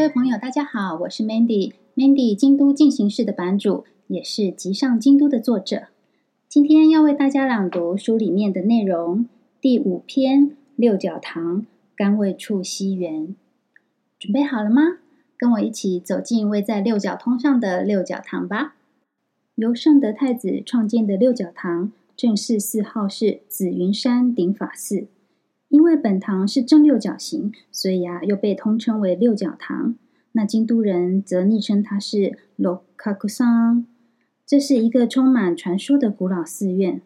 各位朋友，大家好我是 Mandy，Mandy 京都进行式的版主，也是集上京都的作者。今天要为大家朗读书里面的内容，第五篇六角堂甘味处西园。准备好了吗？跟我一起走进位在六角通上的六角堂吧。由圣德太子创建的六角堂，正式四号是紫云山顶法寺。因为本堂是正六角形，所以啊，又被通称为六角堂。那京都人则昵称它是六角桑。这是一个充满传说的古老寺院。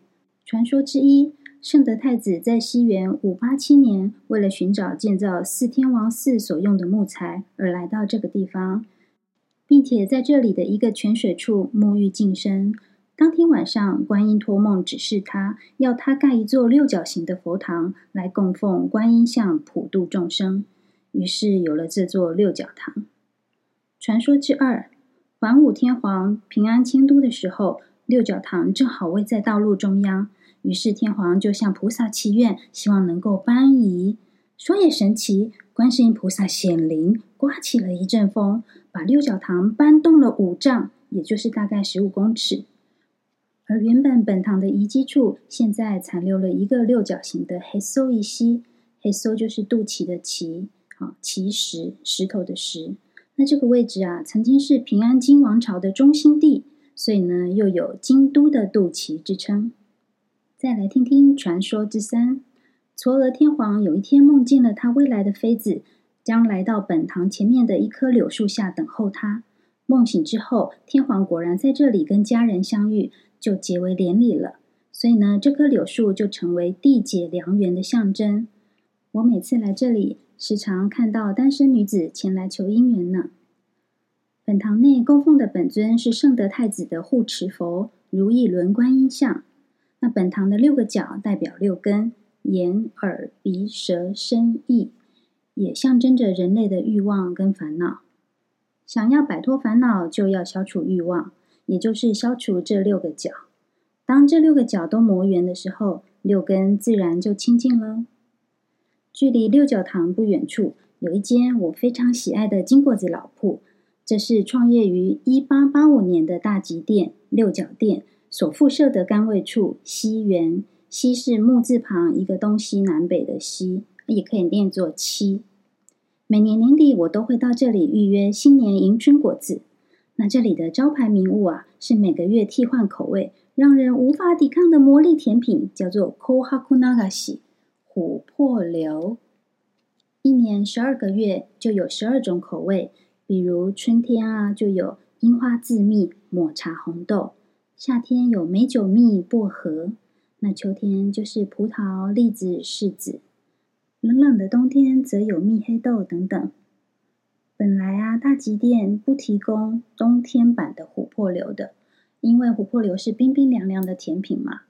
传说之一，圣德太子在西元五八七年，为了寻找建造四天王寺所用的木材，而来到这个地方，并且在这里的一个泉水处沐浴净身。当天晚上，观音托梦指示他，要他盖一座六角形的佛堂，来供奉观音像，普度众生。于是有了这座六角堂。传说之二，桓武天皇平安迁都的时候，六角堂正好位在道路中央，于是天皇就向菩萨祈愿，希望能够搬移。说也神奇，观世音菩萨显灵，刮起了一阵风，把六角堂搬动了五丈，也就是大概十五公尺。而原本本堂的遗迹处，现在残留了一个六角形的黑搜一西，黑搜就是肚脐的脐，啊，脐石，石头的石。那这个位置啊，曾经是平安京王朝的中心地，所以呢，又有京都的肚脐之称。再来听听传说之三：嵯峨天皇有一天梦见了他未来的妃子，将来到本堂前面的一棵柳树下等候他。梦醒之后，天皇果然在这里跟家人相遇。就结为连理了，所以呢，这棵柳树就成为缔结良缘的象征。我每次来这里，时常看到单身女子前来求姻缘呢。本堂内供奉的本尊是圣德太子的护持佛如意轮观音像。那本堂的六个角代表六根：眼、耳、鼻、舌、身、意，也象征着人类的欲望跟烦恼。想要摆脱烦恼，就要消除欲望。也就是消除这六个角，当这六个角都磨圆的时候，六根自然就清净了。距离六角堂不远处，有一间我非常喜爱的金果子老铺，这是创业于一八八五年的大吉店六角店所附设的甘味处西园。西是木字旁一个东西南北的西，也可以念作七。每年年底，我都会到这里预约新年迎春果子。那这里的招牌名物啊，是每个月替换口味，让人无法抵抗的魔力甜品，叫做 Kohaku Nagashi 琥珀流。一年十二个月就有十二种口味，比如春天啊，就有樱花自蜜、抹茶红豆；夏天有美酒蜜、薄荷；那秋天就是葡萄、栗子、柿子；冷冷的冬天则有蜜黑豆等等。本来啊，大吉店不提供冬天版的琥珀流的，因为琥珀流是冰冰凉凉的甜品嘛。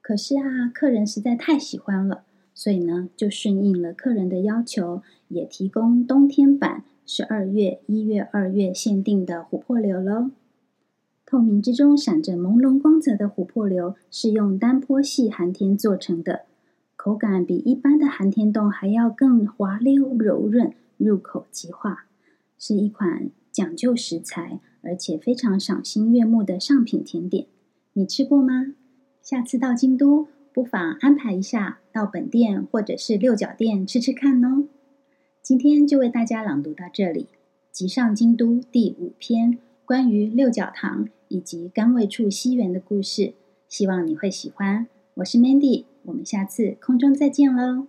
可是啊，客人实在太喜欢了，所以呢，就顺应了客人的要求，也提供冬天版十二月、一月、二月限定的琥珀流喽。透明之中闪着朦胧光泽的琥珀流，是用单波系寒天做成的，口感比一般的寒天冻还要更滑溜柔润，入口即化。是一款讲究食材，而且非常赏心悦目的上品甜点。你吃过吗？下次到京都，不妨安排一下到本店或者是六角店吃吃看哦。今天就为大家朗读到这里，吉上京都第五篇关于六角堂以及甘味处西园的故事，希望你会喜欢。我是 Mandy，我们下次空中再见喽。